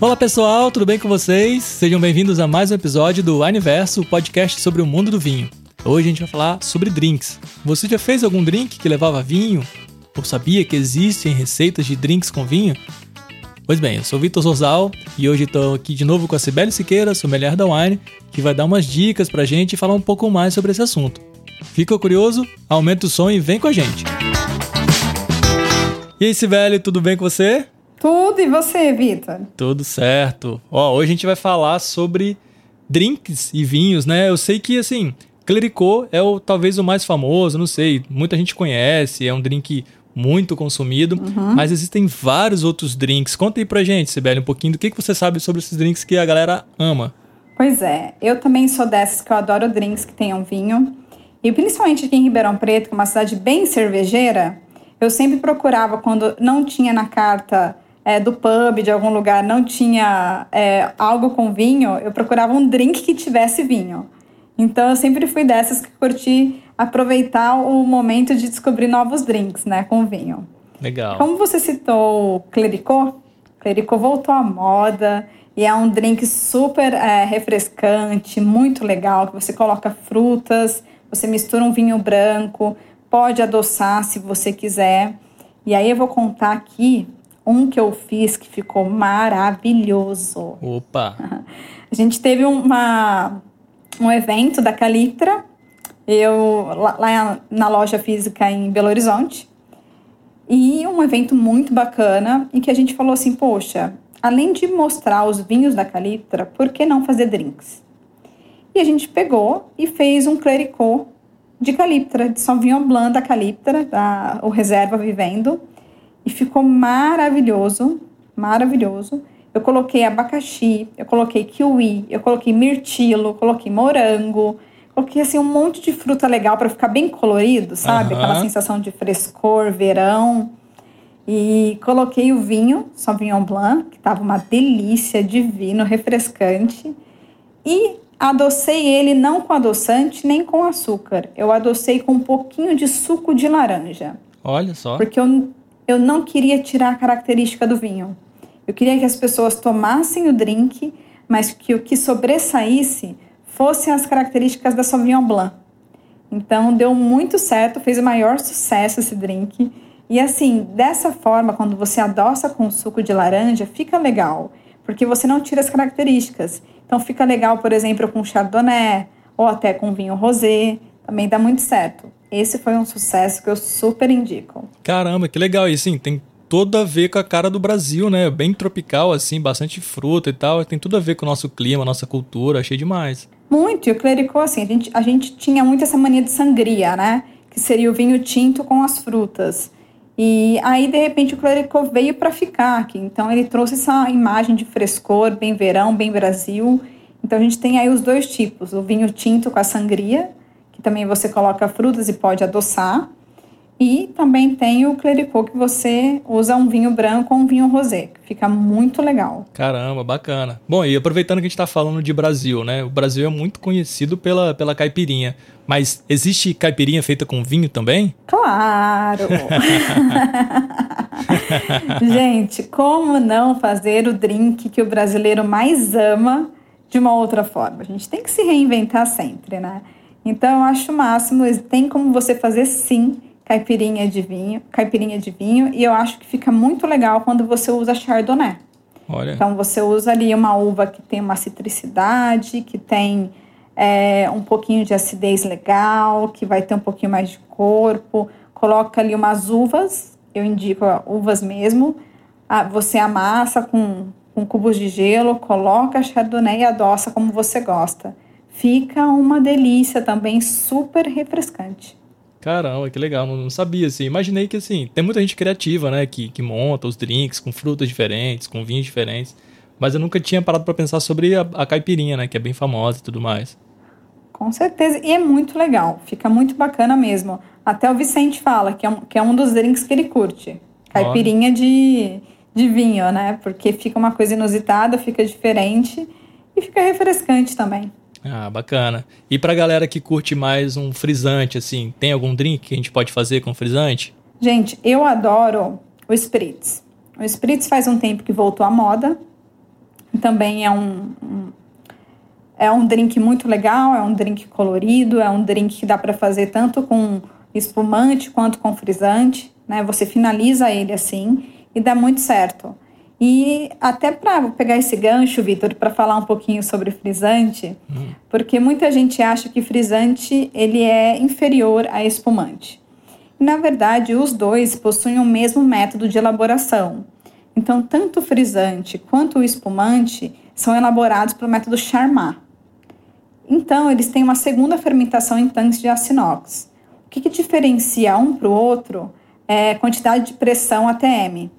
Olá pessoal, tudo bem com vocês? Sejam bem-vindos a mais um episódio do Universo, podcast sobre o mundo do vinho. Hoje a gente vai falar sobre drinks. Você já fez algum drink que levava vinho? Ou sabia que existem receitas de drinks com vinho? Pois bem, eu sou Vitor Zorzal e hoje estou aqui de novo com a Sibeli Siqueira, sommelier da Wine, que vai dar umas dicas pra gente e falar um pouco mais sobre esse assunto. Fica curioso? Aumenta o som e vem com a gente. E aí, Sibeli, tudo bem com você? Tudo, e você, Vitor? Tudo certo. Ó, hoje a gente vai falar sobre drinks e vinhos, né? Eu sei que, assim, Clericot é o talvez o mais famoso, não sei, muita gente conhece, é um drink muito consumido, uhum. mas existem vários outros drinks. Conta aí pra gente, Sibeli, um pouquinho do que, que você sabe sobre esses drinks que a galera ama. Pois é, eu também sou dessas que eu adoro drinks que tenham vinho. E principalmente aqui em Ribeirão Preto, que é uma cidade bem cervejeira, eu sempre procurava quando não tinha na carta é, do pub, de algum lugar, não tinha é, algo com vinho, eu procurava um drink que tivesse vinho. Então eu sempre fui dessas que curti aproveitar o momento de descobrir novos drinks, né, com vinho. Legal. Como você citou Clericot, Clericot voltou à moda e é um drink super é, refrescante, muito legal, que você coloca frutas, você mistura um vinho branco, pode adoçar se você quiser. E aí eu vou contar aqui um que eu fiz que ficou maravilhoso. Opa! A gente teve uma, um evento da Calitra, eu lá, na loja física em Belo Horizonte, e um evento muito bacana em que a gente falou assim, poxa, além de mostrar os vinhos da Calitra, por que não fazer drinks? E a gente pegou e fez um clericot de Caliptra, de Sauvignon Blanc da Caliptra, da, o Reserva Vivendo, e ficou maravilhoso, maravilhoso. Eu coloquei abacaxi, eu coloquei kiwi, eu coloquei mirtilo, coloquei morango, coloquei assim um monte de fruta legal para ficar bem colorido, sabe? Uhum. Aquela sensação de frescor, verão. E coloquei o vinho, Sauvignon Blanc, que estava uma delícia, divino, refrescante. E adocei ele não com adoçante nem com açúcar. Eu adocei com um pouquinho de suco de laranja. Olha só. Porque eu eu não queria tirar a característica do vinho. Eu queria que as pessoas tomassem o drink, mas que o que sobressaísse fossem as características da Sauvignon Blanc. Então deu muito certo, fez o maior sucesso esse drink. E assim, dessa forma, quando você adoça com suco de laranja, fica legal, porque você não tira as características. Então fica legal, por exemplo, com chardonnay ou até com vinho rosé, também dá muito certo. Esse foi um sucesso que eu super indico. Caramba, que legal. E assim, tem tudo a ver com a cara do Brasil, né? Bem tropical, assim, bastante fruta e tal. Tem tudo a ver com o nosso clima, nossa cultura. Achei demais. Muito. E o clericô, assim, a gente, a gente tinha muito essa mania de sangria, né? Que seria o vinho tinto com as frutas. E aí, de repente, o clericô veio para ficar aqui. Então, ele trouxe essa imagem de frescor, bem verão, bem Brasil. Então, a gente tem aí os dois tipos: o vinho tinto com a sangria também você coloca frutas e pode adoçar. E também tem o clericot que você usa um vinho branco ou um vinho rosé, que fica muito legal. Caramba, bacana. Bom, e aproveitando que a gente está falando de Brasil, né? O Brasil é muito conhecido pela, pela caipirinha. Mas existe caipirinha feita com vinho também? Claro! gente, como não fazer o drink que o brasileiro mais ama de uma outra forma? A gente tem que se reinventar sempre, né? Então eu acho o máximo, tem como você fazer sim caipirinha de vinho, caipirinha de vinho, e eu acho que fica muito legal quando você usa chardonnay. Olha. Então você usa ali uma uva que tem uma citricidade, que tem é, um pouquinho de acidez legal, que vai ter um pouquinho mais de corpo. Coloca ali umas uvas, eu indico uvas mesmo. Ah, você amassa com, com cubos de gelo, coloca a chardonnay e adoça como você gosta fica uma delícia também, super refrescante. Caramba, que legal, não sabia assim. Imaginei que assim, tem muita gente criativa, né, que, que monta os drinks com frutas diferentes, com vinhos diferentes. Mas eu nunca tinha parado para pensar sobre a, a, caipirinha, né, que é bem famosa e tudo mais. Com certeza, e é muito legal, fica muito bacana mesmo. Até o Vicente fala que é um, que é um dos drinks que ele curte. Caipirinha de, de vinho, né? Porque fica uma coisa inusitada, fica diferente e fica refrescante também. Ah, bacana. E pra galera que curte mais um frisante, assim, tem algum drink que a gente pode fazer com frisante? Gente, eu adoro o Spritz. O Spritz faz um tempo que voltou à moda. também é um, um é um drink muito legal, é um drink colorido, é um drink que dá para fazer tanto com espumante quanto com frisante, né? Você finaliza ele assim e dá muito certo. E até para pegar esse gancho, Vitor, para falar um pouquinho sobre frisante, hum. porque muita gente acha que frisante ele é inferior a espumante. Na verdade, os dois possuem o mesmo método de elaboração. Então, tanto o frisante quanto o espumante são elaborados pelo método Charmat. Então, eles têm uma segunda fermentação em tanques de aço inox. O que, que diferencia um para o outro é a quantidade de pressão ATM.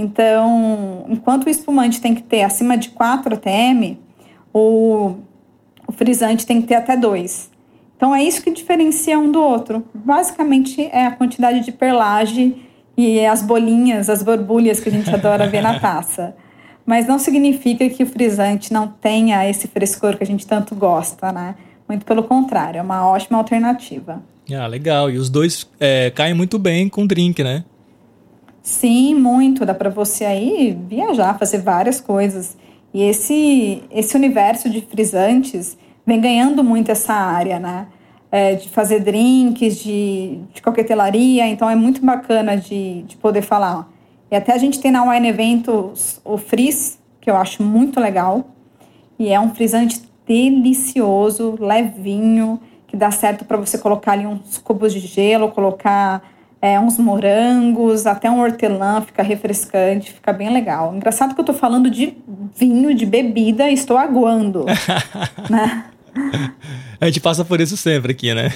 Então, enquanto o espumante tem que ter acima de 4 ATM, o, o frisante tem que ter até 2. Então, é isso que diferencia um do outro. Basicamente, é a quantidade de perlage e as bolinhas, as borbulhas que a gente adora ver na taça mas não significa que o frisante não tenha esse frescor que a gente tanto gosta, né? Muito pelo contrário, é uma ótima alternativa. Ah, legal. E os dois é, caem muito bem com drink, né? Sim, muito. Dá para você aí viajar, fazer várias coisas. E esse, esse universo de frisantes vem ganhando muito essa área, né? É, de fazer drinks, de, de coquetelaria. Então é muito bacana de, de poder falar e até a gente tem na Wine Eventos o frizz, que eu acho muito legal. E é um frisante delicioso, levinho, que dá certo para você colocar ali uns cubos de gelo, colocar é, uns morangos, até um hortelã, fica refrescante, fica bem legal. Engraçado que eu tô falando de vinho, de bebida, estou aguando, né? A gente passa por isso sempre aqui, né?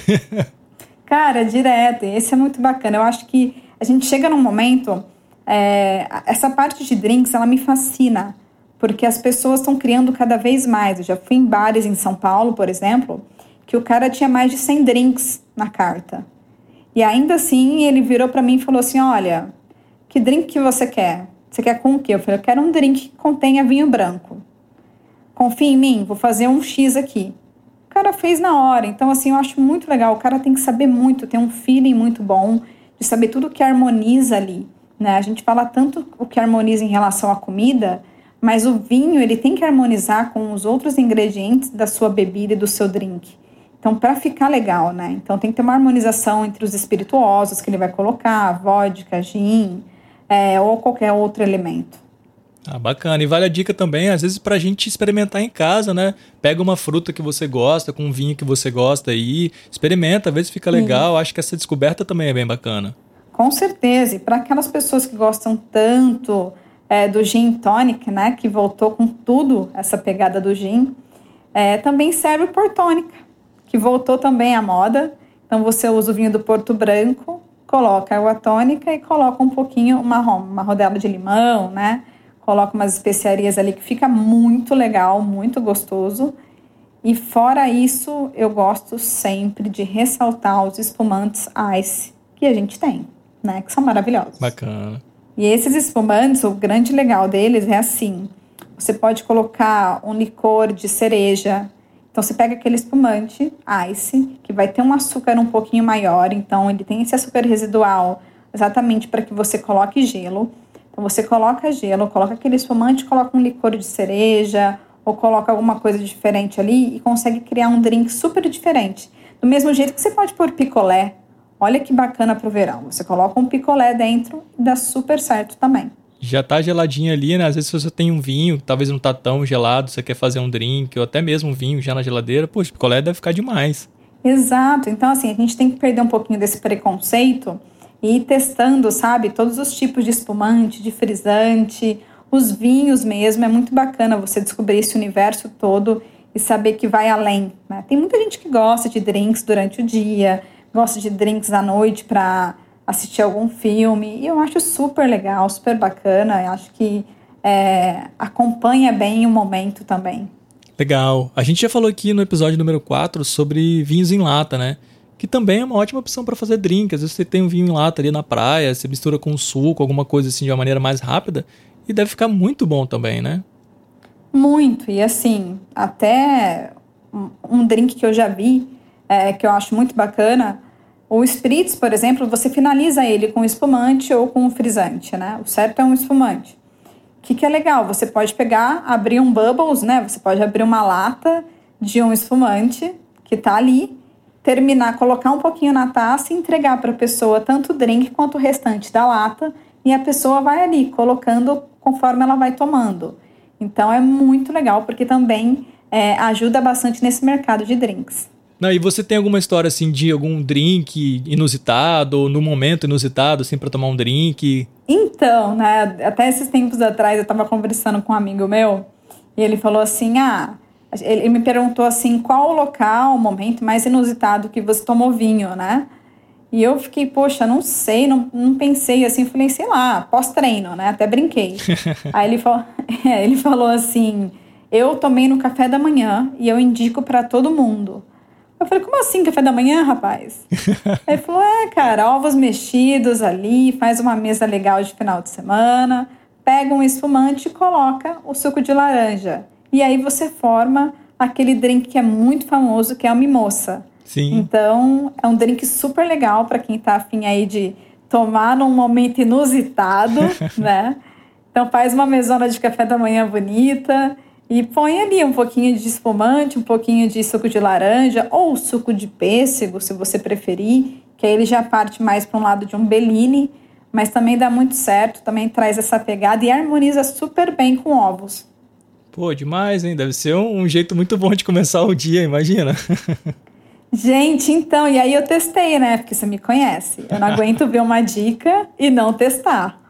Cara, direto. Esse é muito bacana. Eu acho que a gente chega num momento é, essa parte de drinks, ela me fascina, porque as pessoas estão criando cada vez mais. Eu já fui em bares em São Paulo, por exemplo, que o cara tinha mais de 100 drinks na carta. E ainda assim, ele virou para mim e falou assim: Olha, que drink que você quer? Você quer com o quê? Eu falei: Eu quero um drink que contenha vinho branco. Confia em mim, vou fazer um X aqui. O cara fez na hora. Então, assim, eu acho muito legal. O cara tem que saber muito, ter um feeling muito bom, de saber tudo que harmoniza ali. Né? A gente fala tanto o que harmoniza em relação à comida, mas o vinho ele tem que harmonizar com os outros ingredientes da sua bebida e do seu drink. Então, para ficar legal, né? Então, tem que ter uma harmonização entre os espirituosos que ele vai colocar, vodka, gin, é, ou qualquer outro elemento. Ah, bacana. E vale a dica também, às vezes, para a gente experimentar em casa, né? Pega uma fruta que você gosta, com um vinho que você gosta aí, experimenta, às vezes fica legal. Sim. Acho que essa descoberta também é bem bacana. Com certeza. E para aquelas pessoas que gostam tanto é, do gin tonic, né, que voltou com tudo essa pegada do gin, é, também serve o portônica, que voltou também à moda. Então você usa o vinho do Porto Branco, coloca a água tônica e coloca um pouquinho, uma, uma rodela de limão, né? Coloca umas especiarias ali que fica muito legal, muito gostoso. E fora isso, eu gosto sempre de ressaltar os espumantes ice que a gente tem né? Que são maravilhosos. Bacana. E esses espumantes, o grande legal deles é assim: você pode colocar um licor de cereja. Então você pega aquele espumante ice, que vai ter um açúcar um pouquinho maior, então ele tem esse açúcar residual exatamente para que você coloque gelo. Então você coloca gelo, coloca aquele espumante, coloca um licor de cereja ou coloca alguma coisa diferente ali e consegue criar um drink super diferente. Do mesmo jeito que você pode pôr picolé Olha que bacana pro verão. Você coloca um picolé dentro e dá super certo também. Já tá geladinho ali, né? Às vezes você tem um vinho, talvez não tá tão gelado, você quer fazer um drink, ou até mesmo um vinho já na geladeira, poxa, picolé deve ficar demais. Exato. Então, assim, a gente tem que perder um pouquinho desse preconceito e ir testando, sabe? Todos os tipos de espumante, de frisante, os vinhos mesmo. É muito bacana você descobrir esse universo todo e saber que vai além. Né? Tem muita gente que gosta de drinks durante o dia, gosto de drinks à noite para assistir algum filme. E eu acho super legal, super bacana. Eu acho que é, acompanha bem o momento também. Legal. A gente já falou aqui no episódio número 4 sobre vinhos em lata, né? Que também é uma ótima opção para fazer drink. Às vezes você tem um vinho em lata ali na praia, você mistura com suco, alguma coisa assim de uma maneira mais rápida, e deve ficar muito bom também, né? Muito. E assim, até um drink que eu já vi, é, que eu acho muito bacana, o spritz, por exemplo, você finaliza ele com espumante ou com frisante, né? O certo é um espumante. que, que é legal? Você pode pegar, abrir um bubbles, né? Você pode abrir uma lata de um espumante que tá ali, terminar, colocar um pouquinho na taça e entregar para a pessoa tanto o drink quanto o restante da lata e a pessoa vai ali colocando conforme ela vai tomando. Então é muito legal porque também é, ajuda bastante nesse mercado de drinks. Não, e você tem alguma história assim de algum drink inusitado ou no momento inusitado assim para tomar um drink? Então, né, até esses tempos atrás eu estava conversando com um amigo meu e ele falou assim: "Ah, ele me perguntou assim, qual o local, o momento mais inusitado que você tomou vinho, né?" E eu fiquei, poxa, não sei, não, não pensei assim, falei, sei lá, pós-treino, né? Até brinquei. Aí ele falou, é, ele falou assim: eu tomei no café da manhã e eu indico para todo mundo. Eu falei, como assim café da manhã, rapaz? Ele falou, é, cara, ovos mexidos ali, faz uma mesa legal de final de semana, pega um espumante e coloca o suco de laranja. E aí você forma aquele drink que é muito famoso, que é a mimoça. Sim. Então, é um drink super legal para quem tá afim aí de tomar num momento inusitado, né? Então faz uma mesona de café da manhã bonita e põe ali um pouquinho de espumante, um pouquinho de suco de laranja ou suco de pêssego, se você preferir, que aí ele já parte mais para um lado de um Bellini, mas também dá muito certo, também traz essa pegada e harmoniza super bem com ovos. Pô, demais, hein? Deve ser um, um jeito muito bom de começar o dia, imagina. Gente, então, e aí eu testei, né? Porque você me conhece. Eu não aguento ver uma dica e não testar.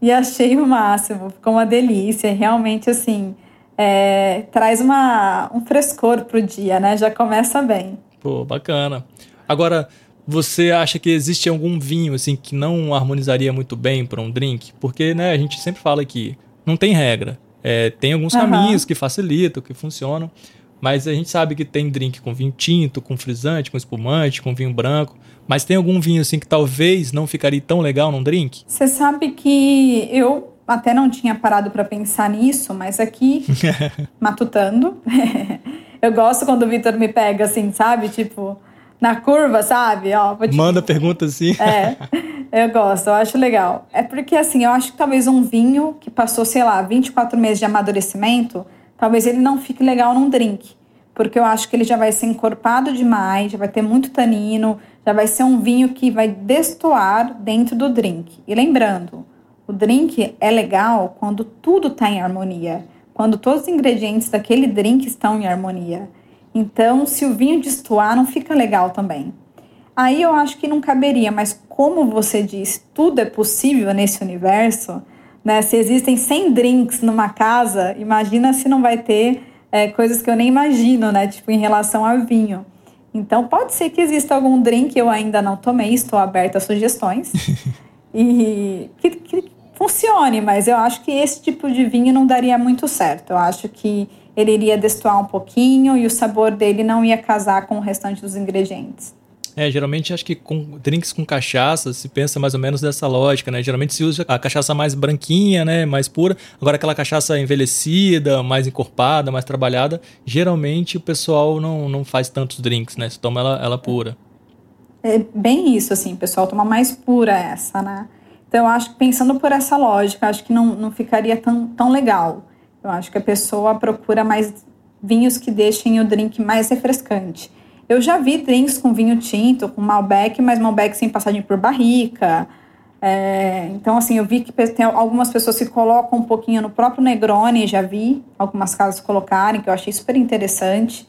E achei o máximo, ficou uma delícia. Realmente, assim, é, traz uma, um frescor pro dia, né? Já começa bem. Pô, bacana. Agora, você acha que existe algum vinho assim que não harmonizaria muito bem para um drink? Porque, né, a gente sempre fala que não tem regra. É, tem alguns uhum. caminhos que facilitam, que funcionam, mas a gente sabe que tem drink com vinho tinto, com frisante, com espumante, com vinho branco. Mas tem algum vinho assim que talvez não ficaria tão legal num drink? Você sabe que eu até não tinha parado para pensar nisso, mas aqui, matutando, eu gosto quando o Vitor me pega assim, sabe? Tipo, na curva, sabe? Ó, te... Manda pergunta assim. é, eu gosto, eu acho legal. É porque, assim, eu acho que talvez um vinho que passou, sei lá, 24 meses de amadurecimento, talvez ele não fique legal num drink. Porque eu acho que ele já vai ser encorpado demais, já vai ter muito tanino, já vai ser um vinho que vai destoar dentro do drink. E lembrando, o drink é legal quando tudo está em harmonia, quando todos os ingredientes daquele drink estão em harmonia. Então, se o vinho destoar, não fica legal também. Aí eu acho que não caberia, mas como você disse, tudo é possível nesse universo, né? Se existem 100 drinks numa casa, imagina se não vai ter é, coisas que eu nem imagino, né? Tipo, em relação a vinho. Então, pode ser que exista algum drink que eu ainda não tomei, estou aberta a sugestões. e que, que, funcione, mas eu acho que esse tipo de vinho não daria muito certo. Eu acho que ele iria destoar um pouquinho e o sabor dele não ia casar com o restante dos ingredientes. É, geralmente acho que com drinks com cachaça se pensa mais ou menos dessa lógica, né? Geralmente se usa a cachaça mais branquinha, né? Mais pura. Agora aquela cachaça envelhecida, mais encorpada, mais trabalhada, geralmente o pessoal não, não faz tantos drinks, né? Se toma ela, ela pura. É bem isso, assim, o pessoal toma mais pura essa, né? Então, eu acho que pensando por essa lógica, acho que não, não ficaria tão, tão legal. Eu acho que a pessoa procura mais vinhos que deixem o drink mais refrescante. Eu já vi drinks com vinho tinto, com Malbec, mas Malbec sem passagem por barrica. É, então, assim, eu vi que tem algumas pessoas que colocam um pouquinho no próprio Negroni, já vi algumas casas colocarem, que eu achei super interessante.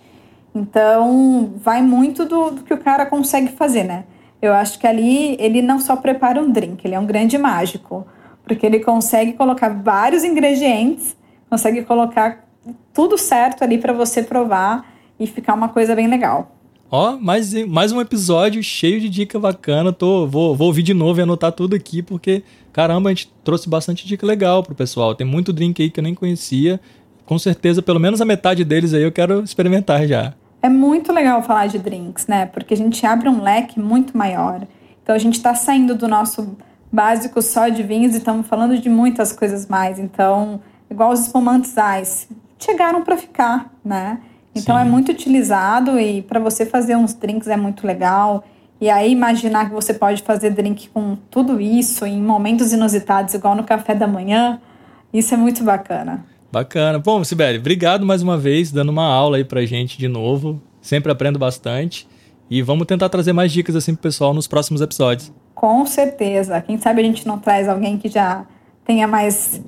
Então, vai muito do, do que o cara consegue fazer, né? Eu acho que ali ele não só prepara um drink, ele é um grande mágico, porque ele consegue colocar vários ingredientes, consegue colocar tudo certo ali para você provar e ficar uma coisa bem legal. Ó, mais, mais um episódio cheio de dica bacana. Tô, vou, vou ouvir de novo e anotar tudo aqui, porque, caramba, a gente trouxe bastante dica legal pro pessoal. Tem muito drink aí que eu nem conhecia. Com certeza, pelo menos a metade deles aí eu quero experimentar já. É muito legal falar de drinks, né? Porque a gente abre um leque muito maior. Então a gente está saindo do nosso básico só de vinhos e estamos falando de muitas coisas mais. Então, igual os espumantes ice, chegaram para ficar, né? Então é Sim. é muito utilizado e para você fazer uns drinks é muito legal. E aí imaginar que você pode fazer drink com tudo isso em momentos inusitados, igual no café da manhã, Isso é muito bacana. Bacana. Bom, Sibeli, obrigado mais uma vez, dando uma aula aí pra gente de novo. Sempre aprendo bastante. E vamos tentar trazer mais dicas assim pro pessoal nos próximos episódios. Com certeza. Quem sabe a gente não traz alguém que já tenha mais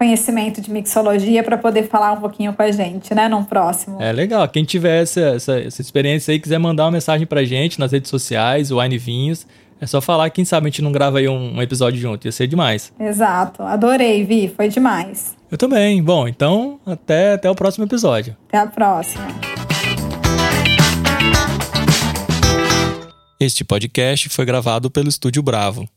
conhecimento de mixologia para poder falar um pouquinho com a gente, né, num próximo. É legal. Quem tiver essa, essa, essa experiência aí, quiser mandar uma mensagem pra gente nas redes sociais, o Wine Vinhos, é só falar, quem sabe a gente não grava aí um, um episódio junto, ia ser demais. Exato. Adorei, Vi, foi demais. Eu também. Bom, então até, até o próximo episódio. Até a próxima. Este podcast foi gravado pelo Estúdio Bravo.